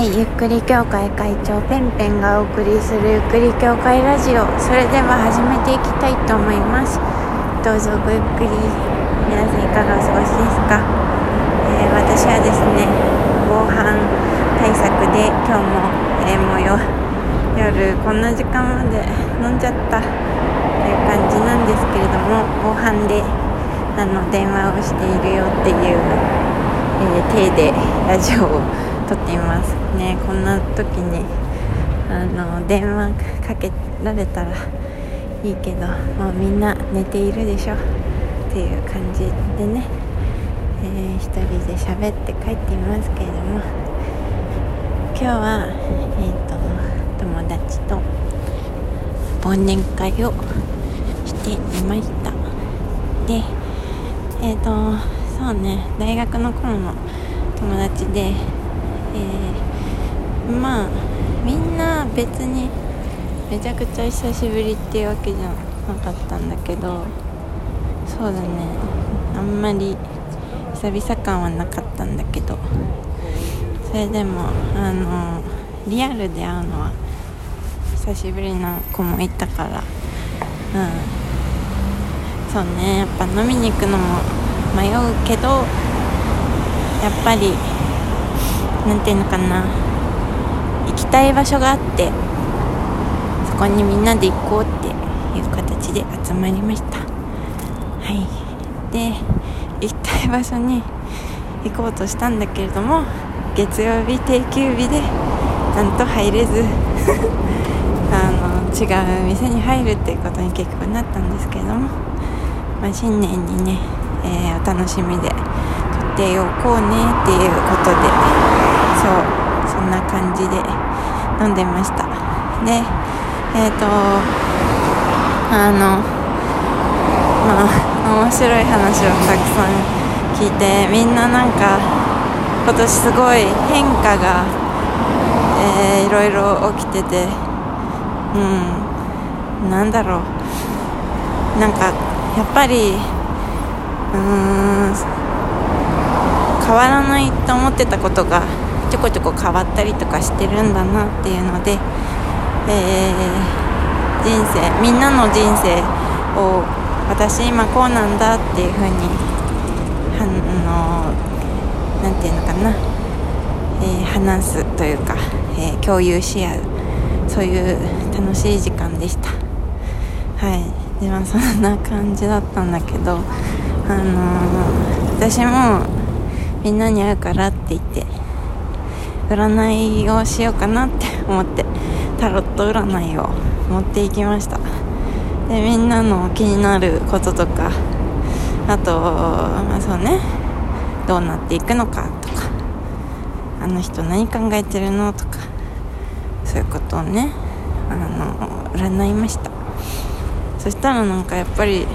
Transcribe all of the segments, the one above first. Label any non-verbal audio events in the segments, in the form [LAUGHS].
いゆっくり協会会長ペンペンがお送りするゆっくり協会ラジオ。それでは始めていきたいと思います。どうぞごゆっくり皆さんいかがお過ごしですか、えー、私はですね防犯対策で今日も、えー、もう夜こんな時間まで飲んじゃったという感じなんですけれども防犯であの電話をしているよっていう、えー、体でラジオを撮っていますね。こんな時にあの電話かけられたらいいけどもうみんな寝ているでしょっていう感じでね、えー、一人で喋って帰っていますけれども今日は、えーと、友達と忘年会をしていました。でえっ、ー、とそうね大学の頃の友達でえー、まあみんな別にめちゃくちゃ久しぶりっていうわけじゃなかったんだけどそうだね。あんまり久々感はなかったんだけどそれでもあのリアルで会うのは久しぶりな子もいたからうん。そうね。やっぱ飲みに行くのも迷うけどやっぱり何ていうのかな。行きたい場所があってそこにみんなで行こうっていう形で集まりました。はい。で行きたい場所に行こうとしたんだけれども月曜日定休日でなんと入れず。[LAUGHS] あの違う店に入るっていうことに結局なったんですけれども、まあ、新年にね、えー、お楽しみで撮っておこうねっていうことでそうそんな感じで飲んでました。でえっ、ー、とあのまあ面白い話をたくさん聞いてみんななんか今年すごい変化が、えー、いろいろ起きててうんなんだろう。なんかやっぱりうーん変わらないと思ってたことがちょこちょこ変わったりとかしてるんだなっていうので、えー、人生みんなの人生を私今こうなんだっていうふうにあの何て言うのかな、えー、話すというか、えー、共有し合うそういう楽しい時間でした。はい。でまあそんな感じだったんだけどあの、私もみんなに会うからって言って占いをしようかなって [LAUGHS] 思ってタロット占いを [LAUGHS] 持っていきました。でみんなの気になることとかあとまあそうね。どうなっていくのかとかあの人何考えてるのとかそういうことをねあの占いました。そしたらなんかやっぱり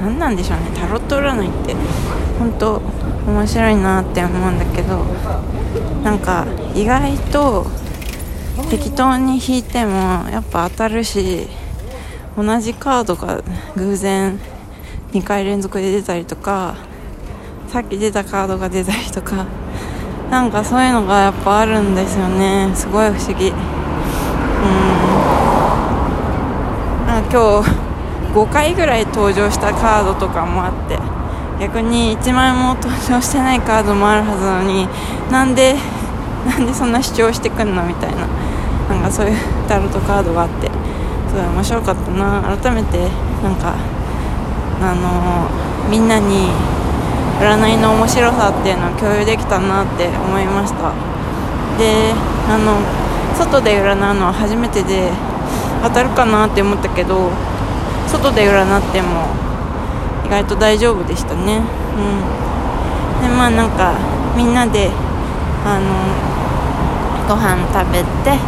何なんでしょうね。タロット占いって本当面白いなって思うんだけどなんか意外と適当に引いてもやっぱ当たるし同じカードが偶然2回連続で出たりとかさっき出たカードが出たりとかなんかそういうのがやっぱあるんですよね。すごい不思議。うん。なんか今日5回ぐらい登場したカードとかもあって。逆に1枚も登場してないカードもあるはずなのになんでなんでそんな主張してくんのみたいな。なんかそういうタロットカードがあって。すごい面白かったな。改めてなんかあの、みんなに占いの面白さっていうのを共有できたなって思いました。であの外で占うのは初めてで当たるかなって思ったけど外で占っても意外と大丈夫でしたね。うん。でまあなんかみんなであのご飯食べて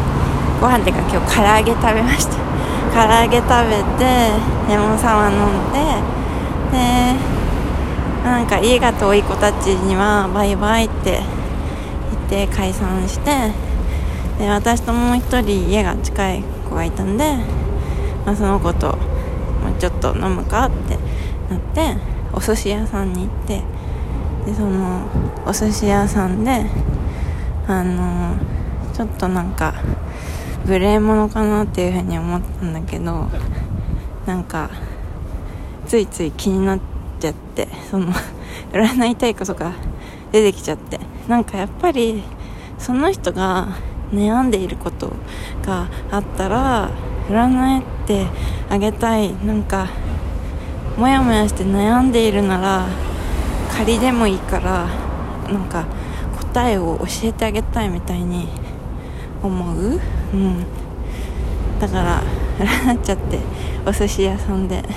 ご飯っていうか今日唐揚げ食べました。[LAUGHS] 唐揚げ食べてレモンサワー飲んででなんか家が遠い子たちにはバイバイって言って解散してで私ともう1人家が近い子がいたんで、まあ、その子ともうちょっと飲むかってなってお寿司屋さんに行ってでそのお寿司屋さんであのちょっとなんか無礼者かなっていうふうに思ったんだけどなんかついつい気になっちゃってその [LAUGHS] 占いたいことが出てきちゃってなんかやっぱりその人が悩んでいることがあったら占ってあげたい。なんかモヤモヤして悩んでいるなら仮でもいいからなんか答えを教えてあげたいみたいに思う？うん。だから占っちゃってお寿司屋さんで。[LAUGHS]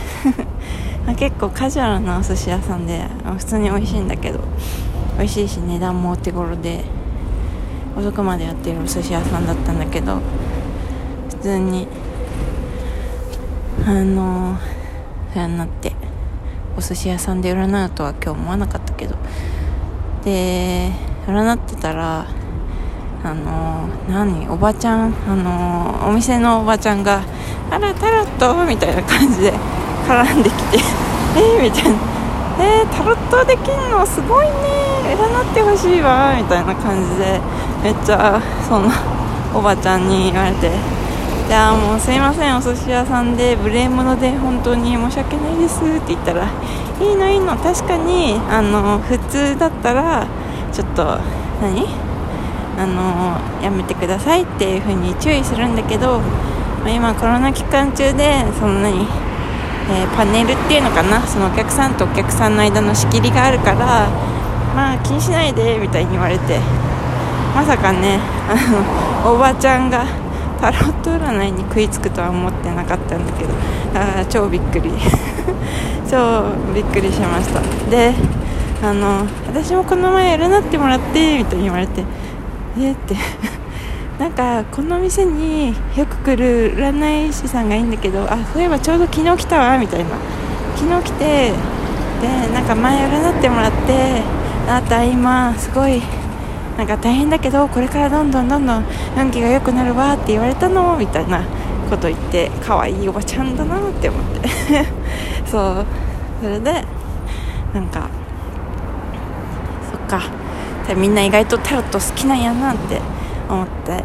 結構カジュアルなお寿司屋さんで普通に美味しいんだけど美味しいし値段もお手頃で遅くまでやってるお寿司屋さんだったんだけど普通にあの占ってお寿司屋さんで占うとは今日思わなかったけど。で占ってたらあの何おばちゃんあのお店のおばちゃんが「あらタロット」みたいな感じで絡んできて「[LAUGHS] えー、みたいな「えー、タロットできんの？すごいね。占ってほしいわ」みたいな感じでめっちゃそのおばちゃんに言われて。じゃあもうすいませんお寿司屋さんで無礼者で本当に申し訳ないですって言ったらいいのいいの。確かにあの普通だったらちょっと何？あのやめてくださいっていう風に注意するんだけど、ま、今コロナ期間中でその何、えー、パネルっていうのかな？そのお客さんとお客さんの間の仕切りがあるからまあ気にしないでみたいに言われて。まさかねあのおばちゃんがタロット占いに食いつくとは思ってなかったんだけどあ超びっくり。[LAUGHS] 超びっくりしました。であの私もこの前占ってもらってみたいに言われてえって。[LAUGHS] なんかこの店によく来る占い師さんがいいんだけどあそういえばちょうど昨日来たわみたいな。昨日来てでなんか前占ってもらってあなた今すごいなんか大変だけどこれからどんどんどんどん運気が良くなるわって言われたのみたいなこと言って可愛いおばちゃんだなって思って。[LAUGHS] そう。それでなんかそっか。みんな意外とタロット好きなんやなって思って。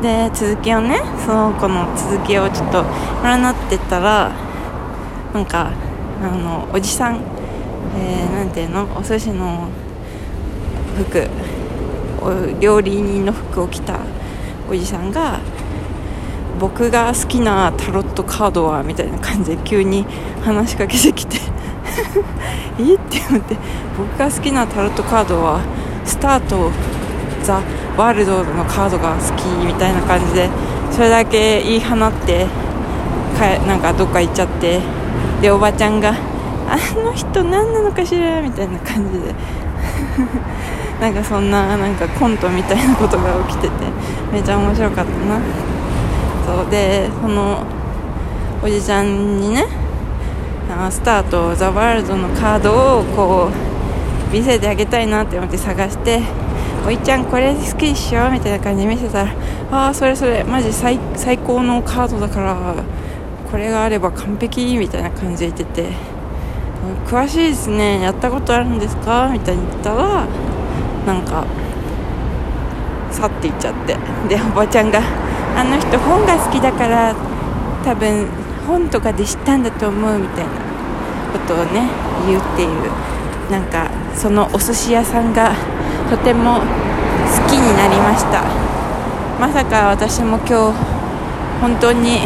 [LAUGHS] で続きをねその子の続きをちょっと占ってたらなんかあのおじさん、えー、ていうの？お寿司の服料理人の服を着たおじさんが僕が好きなタロットカードはみたいな感じで急に話しかけてきて [LAUGHS] え？って思って僕が好きなタロットカードはスタートザ・ワールドのカードが好きみたいな感じでそれだけ言い放ってかなんかどっか行っちゃってでおばちゃんがあの人何なのかしら？みたいな感じで。なんかそんななんかコントみたいなことが起きててめちゃ面白かったな。そうでそのおじちゃんにねあスタートザ・ワールドのカードをこう見せてあげたいなって思って探しておいちゃんこれ好きでしょみたいな感じで見せたらああそれそれマジ最最高のカードだからこれがあれば完璧みたいな感じで言ってて詳しいですねやったことあるんですかみたいに言ったらなんか去っていっちゃってでおばちゃんがあの人本が好きだから多分本とかで知ったんだと思うみたいなことをね言うっていうなんかそのお寿司屋さんがとても好きになりました。まさか私も今日本当に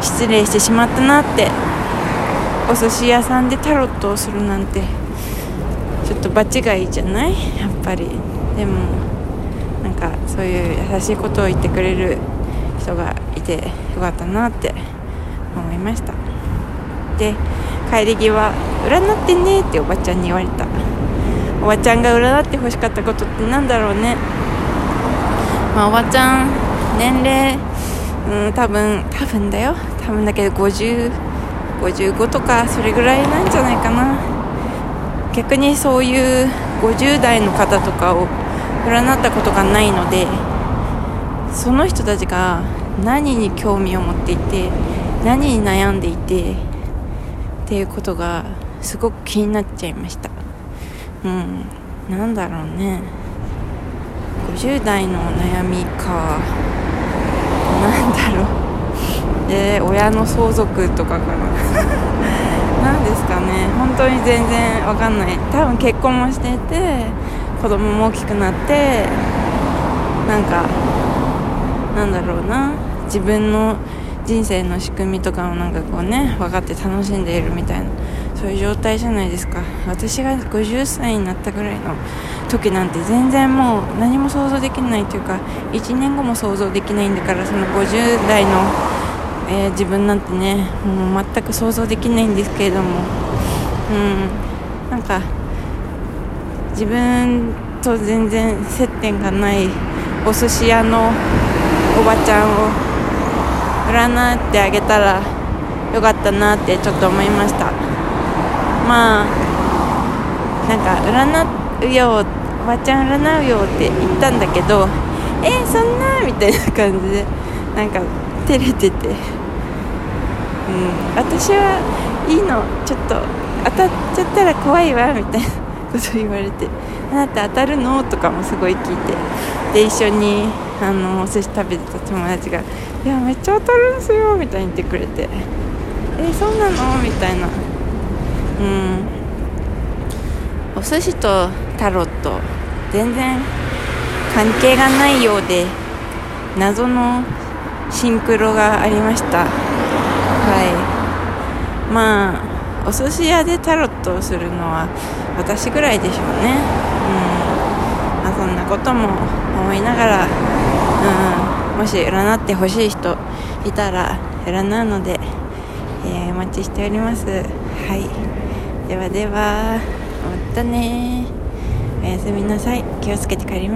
失礼してしまったなってお寿司屋さんでタロットをするなんてと場違いじゃない？やっぱり。でもなんかそういう優しいことを言ってくれる人がいてよかったなって思いました。で帰り際占ってねっておばちゃんに言われたおばちゃんが占ってほしかったことってなんだろうね？まあおばちゃん年齢うん多分多分だよ。多分だけど5055とかそれぐらいなんじゃないかな。逆にそういう50代の方とかを占ったことがないのでその人たちが何に興味を持っていて何に悩んでいてっていうことがすごく気になっちゃいました。うんなんだろうね。50代の悩みか。なんだろう。えー、親の相続とかかな。何ですかね。本当に全然わかんない。多分結婚もしていて子供も大きくなってなんかなんだろうな。自分の人生の仕組みとかもなんかこうね分かって楽しんでいるみたいな。そういう状態じゃないですか。私が50歳になったぐらいの時なんて全然もう何も想像できないというか1年後も想像できないんだからその50代の、えー、自分なんてねもう全く想像できないんですけれどもうんなんか自分と全然接点がないお寿司屋のおばちゃんを占ってあげたらよかったなってちょっと思いました。まあなんか占うよおばちゃん占うよって言ったんだけどえー、そんなみたいな感じでなんか照れてて。うん。私はいいの。ちょっと当たっちゃったら怖いわみたいなこと言われて「あなた当たるの?」とかもすごい聞いて。で一緒にあのお寿司食べてた友達が「いやめっちゃ当たるんすよ」みたいに言ってくれて「えそうなの?」みたいな。うん。お寿司とタロット全然関係がないようで謎のシンクロがありました。はい。まあお寿司屋でタロットをするのは私ぐらいでしょうね。うん。まあそんなことも思いながらうん。もし占ってほしい人いたら占うので、えー、お待ちしております。はい。ではではまたねおやすみなさい。気をつけて帰ります。